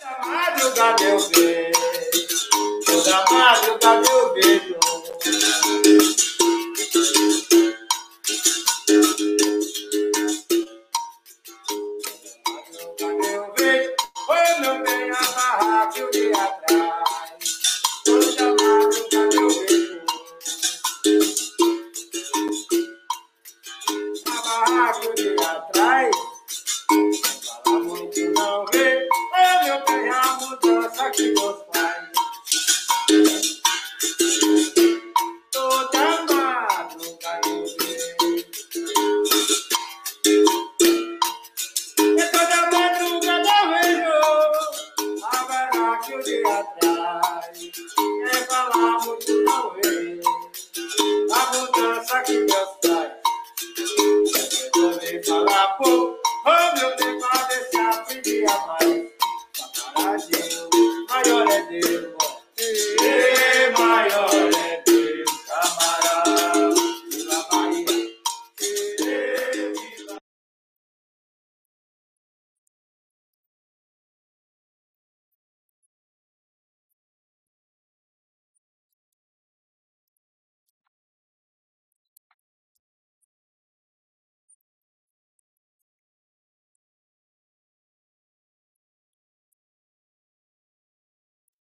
Toda madrugada eu vejo, toda madrugada eu vejo.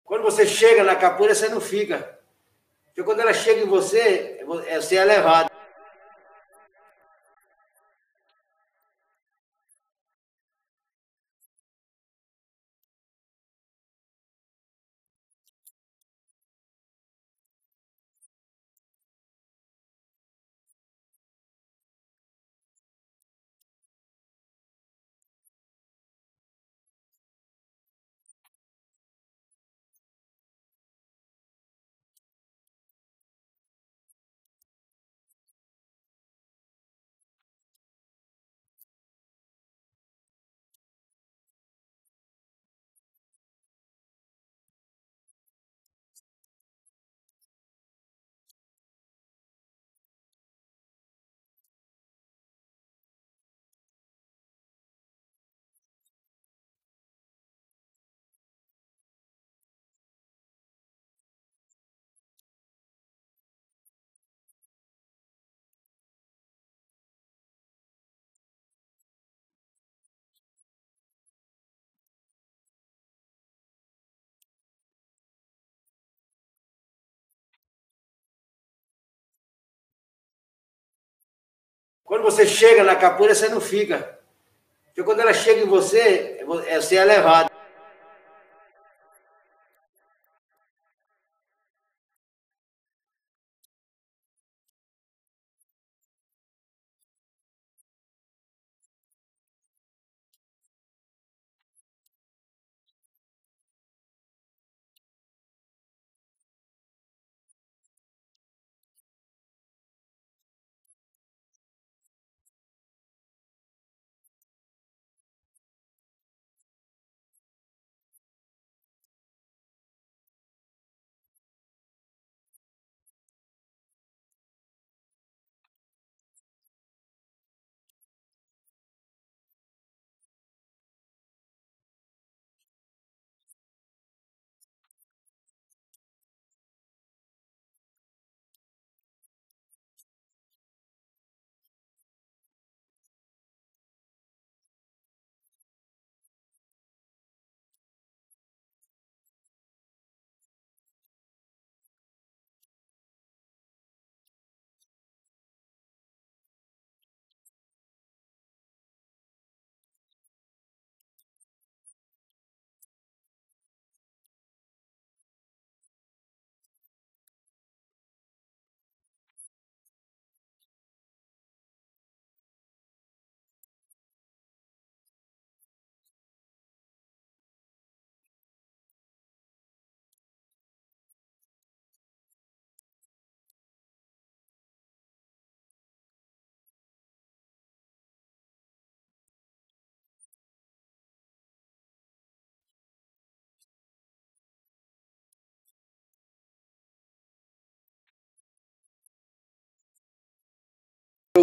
Quando você chega na capoeira, você não fica. Porque quando ela chega em você, você é levado. Quando você chega na capoeira, você não fica. Porque quando ela chega em você, eh, você é levado.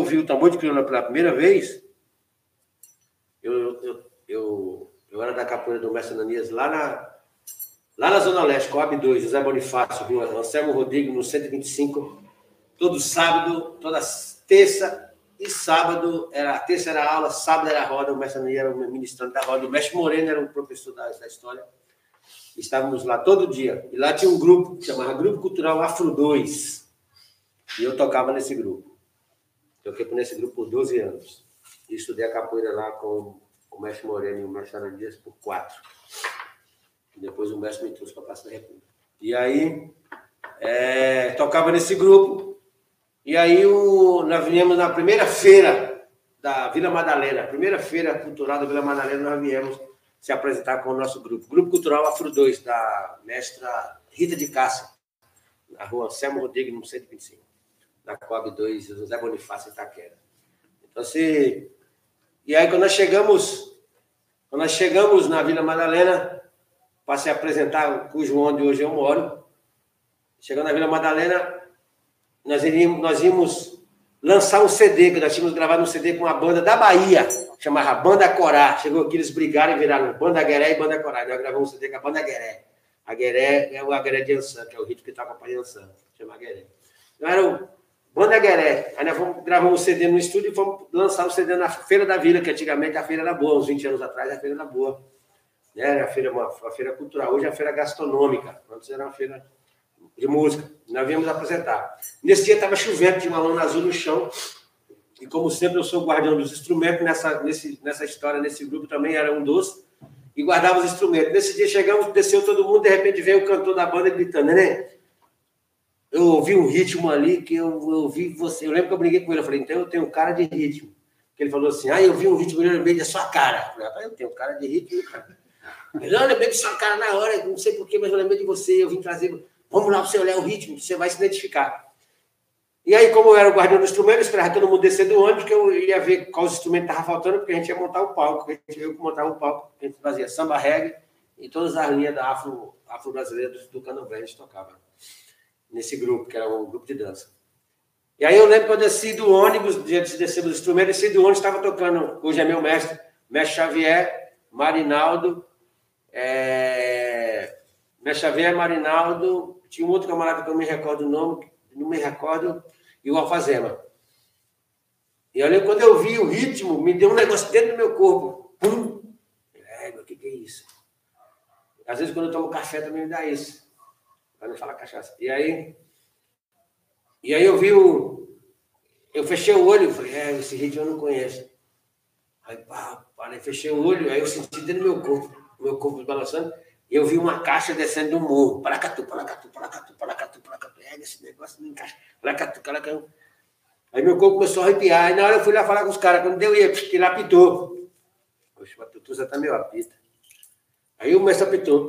ouvi o tambor de crioula pela primeira vez, eu, eu, eu, eu era da capoeira do mestre Ananias lá na, lá na Zona Leste, Coab 2, José Bonifácio, Rua Anselmo Rodrigues, no 125, todo sábado, toda terça e sábado, era, terça era aula, sábado era roda, o mestre Ananias era o ministrante da roda, o mestre Moreno era o professor da, da história. Estávamos lá todo dia. E lá tinha um grupo que chamava Grupo Cultural Afro 2. E eu tocava nesse grupo. Toquei nesse grupo por 12 anos. E estudei a capoeira lá com o mestre Moreno e o mestre Ana Dias por quatro. Depois o mestre me trouxe para a Praça da República. E aí, é, tocava nesse grupo. E aí, o, nós viemos na primeira feira da Vila Madalena, primeira feira cultural da Vila Madalena, nós viemos se apresentar com o nosso grupo. Grupo Cultural Afro 2, da mestra Rita de Cássia, na rua Anselmo Rodrigues, no 125, na COB 2, José Bonifácio, Itaquera. Então, assim, e aí, quando nós chegamos, quando nós chegamos na Vila Madalena, para se apresentar, cujo onde hoje eu moro, chegando na Vila Madalena, nós iríamos, nós íamos lançar um CD, que nós tínhamos gravado um CD com uma banda da Bahia, chamava Banda Corá. Chegou aqui, eles brigaram e viraram Banda Gueré e Banda Corá. Nós gravamos um CD com a Banda Gueré. A Gueré é o Gueré de Ansan, que é o ritmo que toca para Ansan, chama Gueré. Então, era Banda Gueré. Aí nós vamos gravar um CD no estúdio e vamos lançar o CD na Feira da Vila, que antigamente a feira era boa, uns 20 anos atrás a feira era boa. Né? Era a feira, uma, uma feira cultural, hoje é a feira gastronômica. Antes era uma feira de música. Nós viemos apresentar. Nesse dia estava chovendo, tinha uma lona azul no chão. E como sempre, eu sou o guardião dos instrumentos. Nessa, nesse, nessa história, nesse grupo também era um dos. E guardava os instrumentos. Nesse dia chegamos, desceu todo mundo, de repente veio o cantor da banda gritando, né? Eu ouvi um ritmo ali que eu, ouvi você. Eu lembro que eu briguei com ele. Eu falei, então eu tenho cara de ritmo. Que ele falou assim: ah, eu vi um ritmo e lembrei da sua cara. Eu falei, eu tenho cara de ritmo, cara. Ele, eu lembrei de sua cara na hora, não sei porquê, mas eu lembrei de você. Eu vim trazer. Vamos lá para você olhar o ritmo, você vai se identificar. E aí, como eu era o guardião do instrumento, eu esperava todo mundo descer do ônibus, que eu ia ver qual instrumento estava faltando, porque a gente ia montar o palco. A gente veio montar o palco, a gente fazia samba reggae e todas as linhas da afro, afro do, do Cano gente tocava nesse grupo, que era um grupo de dança. E aí eu lembro que eu desci do ônibus, dia de descer do instrumento, desci do ônibus, estava tocando, hoje é meu mestre, mestre Xavier, Marinaldo, é... mestre Xavier, Marinaldo, tinha um outro camarada que eu não me recordo o nome, não me recordo, e o Alfazema. E olha, quando eu vi o ritmo, me deu um negócio dentro do meu corpo. Pum! É, o que, que é isso? Às vezes, quando eu tomo café, também me dá isso para não falar cachaça. E aí, e aí eu vi o. Eu fechei o olho, falei, é, esse ritmo eu não conheço. Aí, pá, parei, fechei o olho, aí eu senti dentro do meu corpo, meu corpo balançando, e eu vi uma caixa descendo do morro. Paracatu, paracatu, paracatu, paracatu, paracatu. É, esse negócio não encaixa. Paracatu, paracatu. Aí meu corpo começou a arrepiar. Aí na hora eu fui lá falar com os caras. Quando deu, ia, ele apitou. Poxa, o Tutuza tá meio apita. Aí o mestre apitou.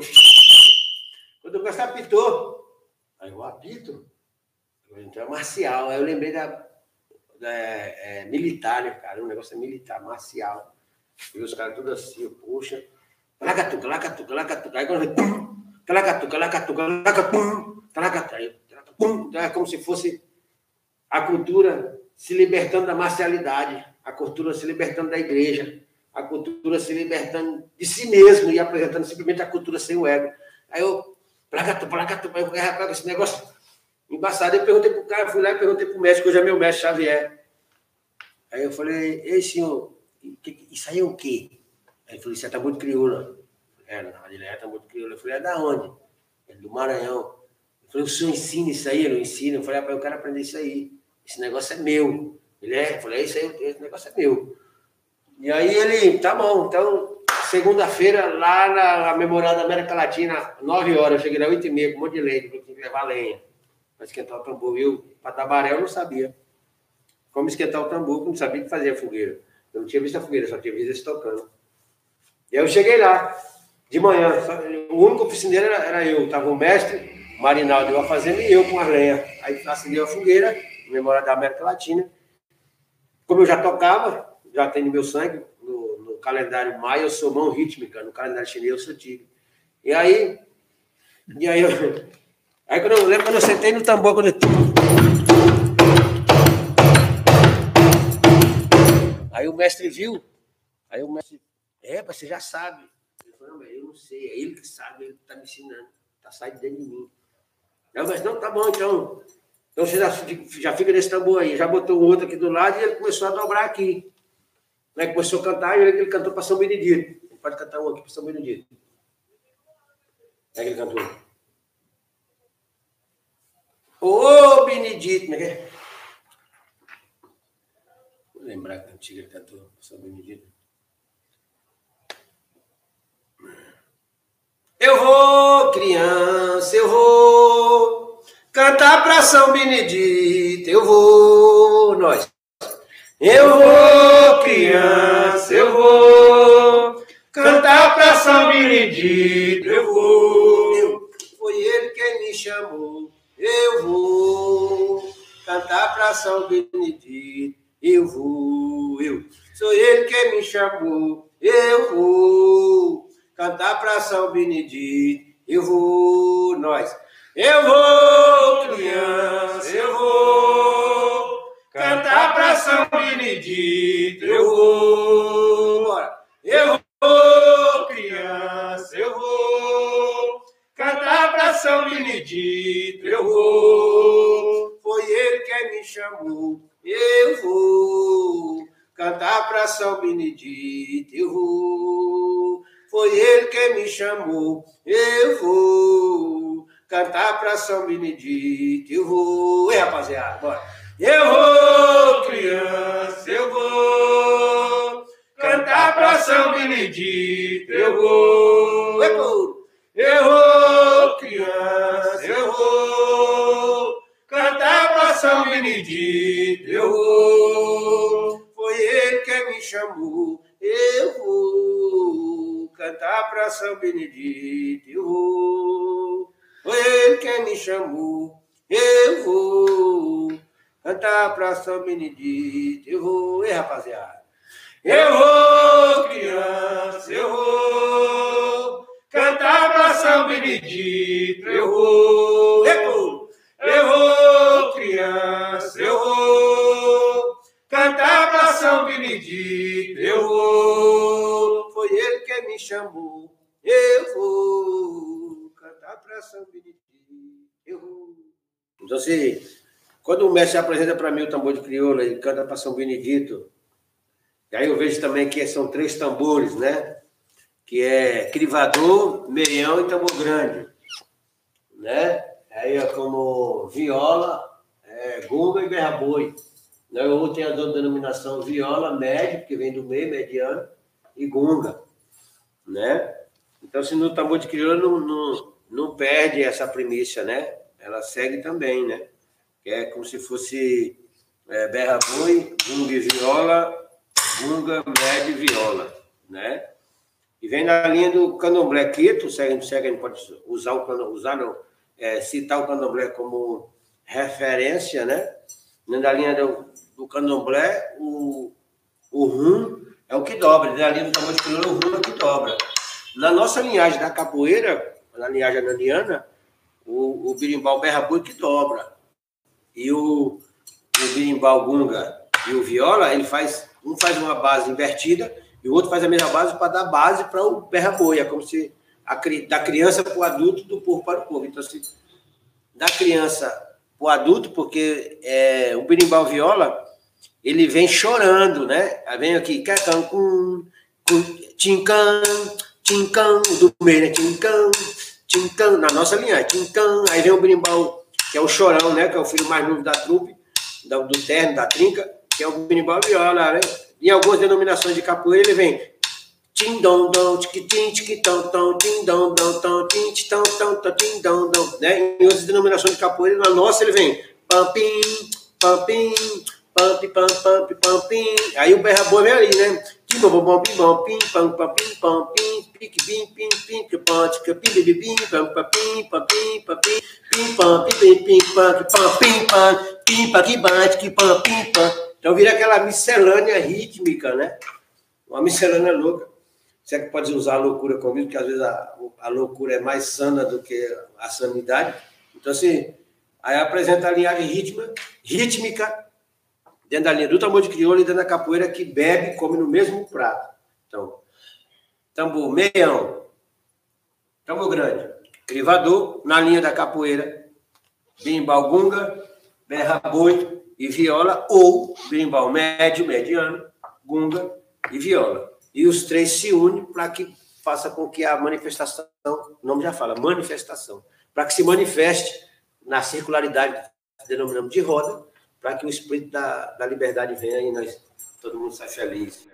O mestre apitou, aí eu apito, então é marcial. Aí eu lembrei da, da é, militar, né, cara? Um negócio é militar, marcial. E os caras tudo assim, eu, poxa, lacatuca, lacatuca, lacatuca. Aí quando eu pum, lacatuca, lacatuca, lacatuca, lacatuca, é como se fosse a cultura se libertando da marcialidade, a cultura se libertando da igreja, a cultura se libertando de si mesmo e apresentando simplesmente a cultura sem o ego. Aí eu Placatu, placatu, rapaz, esse negócio embaçado. Eu perguntei pro cara, fui lá e perguntei pro médico, hoje é meu mestre Xavier. Aí eu falei, ei, senhor, isso aí é o quê? Aí ele falou, isso é tambor de crioula. É, verdade, é tambor de crioula. Eu falei, é da onde? É do Maranhão. Eu falei, o senhor ensina isso aí? Ele ensina. Eu falei, rapaz, eu quero aprender isso aí. Esse negócio é meu. Ele é? Eu falei, é isso aí, esse negócio é meu. E aí ele, tá bom, então segunda-feira, lá na Memorial da América Latina, 9 horas, eu cheguei lá 8 e meia, com um monte de eu tinha que levar lenha para esquentar o tambor. Viu? Para tabaré eu não sabia. Como esquentar o tambor, eu não sabia que fazia fogueira. Eu não tinha visto a fogueira, só tinha visto eles tocando. E aí eu cheguei lá, de manhã, o único oficineiro era, era eu, estava o mestre, Marinaldo ia fazendo e eu com a lenha. Aí acendi a fogueira, Memória da América Latina. Como eu já tocava, já tem no meu sangue, calendário maia eu sou mão rítmica, no calendário chinês eu sou tigre. E aí, e aí, eu, aí quando eu lembro quando eu sentei no tambor, quando eu... Aí o mestre viu, aí o mestre, é, você já sabe. Não, eu não sei, é ele que sabe, ele está me ensinando. Está saindo dentro de mim. Eu, mas não, tá bom, então. Então você já, já fica nesse tambor aí. Já botou o outro aqui do lado e ele começou a dobrar aqui. Né? Começou a cantar e ele, ele cantou para São Benedito. Ele pode cantar um aqui para São Benedito. É que ele cantou. Ô, Benedito, como é que é? Vou lembrar que a antiga cantou São Benedito. Eu vou, criança, eu vou cantar para São Benedito, eu vou, nós. Eu vou, criança, eu vou cantar para São Benedito, eu vou. Foi ele quem me chamou, eu vou cantar para São Benedito, eu vou, eu. Sou ele quem me chamou, eu vou cantar para São Benedito, eu vou, nós. Eu vou, criança, eu vou cantar São Benedito, eu vou. Eu vou, criança, eu vou cantar para São Benedito, eu vou. Foi ele que me chamou, eu vou cantar para São Benedito, eu vou. Foi ele que me chamou, eu vou cantar para São Benedito, eu vou. E rapaziada, bora. Eu vou, criança, eu vou cantar para São Benedito, eu vou. Eu vou, criança, eu vou cantar para São Benedito, eu vou. Foi ele que me chamou, eu vou cantar para São Benedito, eu vou. Foi ele que me chamou, eu vou cantar para São Benedito, eu vou. E rapaziada? Eu vou, criança, eu vou cantar para São Benedito, eu vou. Eu vou, criança, eu vou cantar para São Benedito, eu vou. Foi ele que me chamou, eu vou cantar para São Benedito, eu vou. Então, assim, quando o mestre apresenta para mim o tambor de crioula e canta para São Benedito, e aí eu vejo também que são três tambores, né? Que é crivador, meião e tambor grande, né? Aí é como viola, é, gunga e berra-boi. Né? Eu tenho a denominação viola médio, que vem do meio, mediano, e gunga, né? Então, se no tambor de crioula não, não, não perde essa primícia, né? Ela segue também, né? Que é como se fosse é, berra-boi, gunga e viola, gunga, médio e viola, né? E vem na linha do candomblé quieto, se a gente, se a gente pode usar o usar não, é, citar o candomblé como referência, né? Na linha do, do candomblé, o, o rum é o que dobra, na linha do tamanho de o rum é o que dobra. Na nossa linhagem da capoeira, na linhagem ananiana, o, o birimbau berra-boi que dobra. E o, o birimbau gunga e o viola, ele faz, um faz uma base invertida e o outro faz a mesma base para dar base para o berra-boi. É como se a, da criança para o adulto, do povo para o povo. Então, assim, da criança para o adulto, porque é, o berimbau viola, ele vem chorando, né? Aí vem aqui, cacão, com, tincão, do meio, né? Tincão, tincão, na nossa linha, tincão. Aí vem o berimbau, que é o chorão, né? Que é o filho mais novo da trupe, do, do terno, da trinca, que é o berimbau viola, né? Em algumas denominações de capoeira, ele vem Tim dom dom, tic tim tic tom tom, tim dom dom tom, tim tom tom, tim dom né? Em outras denominações de capoeira, na nossa ele vem pam pim, pam pim, pam pim, pam pam pam pim. Aí o berra boa vem ali, né? Tim bom bom pim bom pim, pam pam pim, pam pim, pique pim pim pim, que pam tic pim bim bim, pam pam pim, pam pim, pam pim, pim pam pim pim pim pam, que pam pim pam, pim pam que bate, que pam pim pam. Então vira aquela miscelânea rítmica, né? Uma miscelânea louca. Você é que pode usar a loucura comigo, porque às vezes a, a loucura é mais sana do que a sanidade. Então, assim, aí apresenta a linhagem rítmica, rítmica dentro da linha do tambor de crioula e dentro da capoeira que bebe e come no mesmo prato. Então, tambor meião, Tamo Grande, Crivador, na linha da capoeira, berimbau gunga, berra boi e viola, ou berimbau médio, mediano, gunga e viola. E os três se unem para que faça com que a manifestação, o nome já fala, manifestação, para que se manifeste na circularidade que denominamos de roda, para que o espírito da, da liberdade venha e nós, todo mundo saia feliz.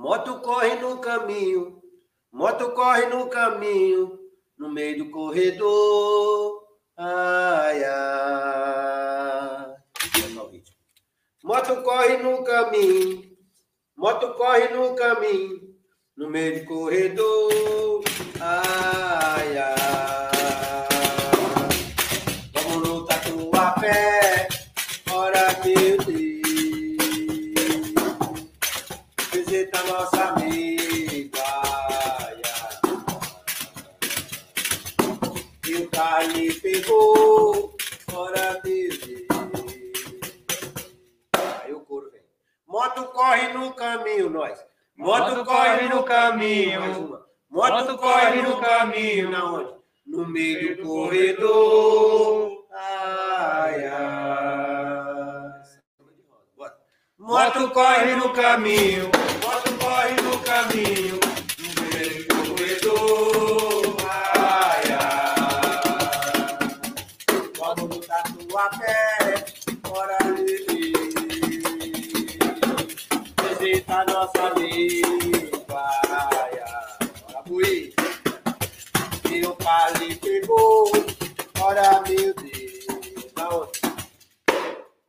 Moto corre no caminho, moto corre no caminho, no meio do corredor. Ai, ai. Moto corre no caminho, moto corre no caminho, no meio do corredor. Ai, ai. E Carly pegou, ora meu Deus. Aí o couro vem. Moto corre no caminho, nós. Moto corre no caminho. Mais uma. Moto corre no caminho. Na onde? No meio do corredor. Ai, ai. Moto corre no caminho, moto corre no caminho, nossa amiga. Ai, ai. Bora buir. E o Cali pegou, ora meu Deus. Da onde?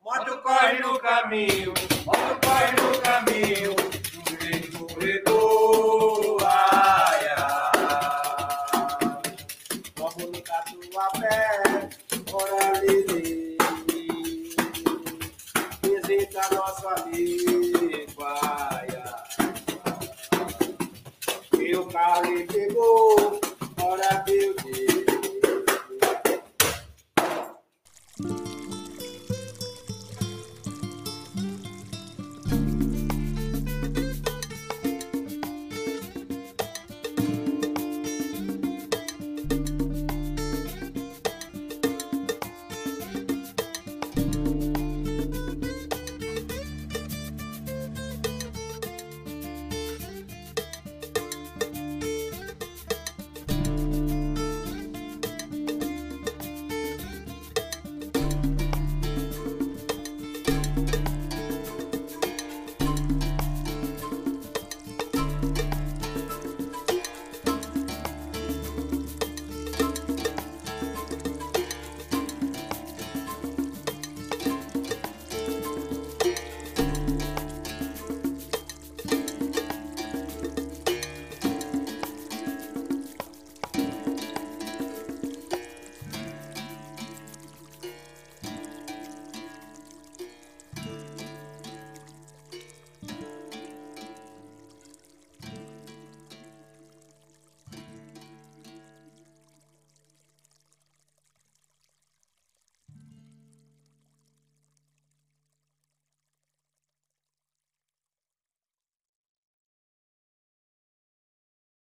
Bota o corre no caminho, bota o corre no caminho.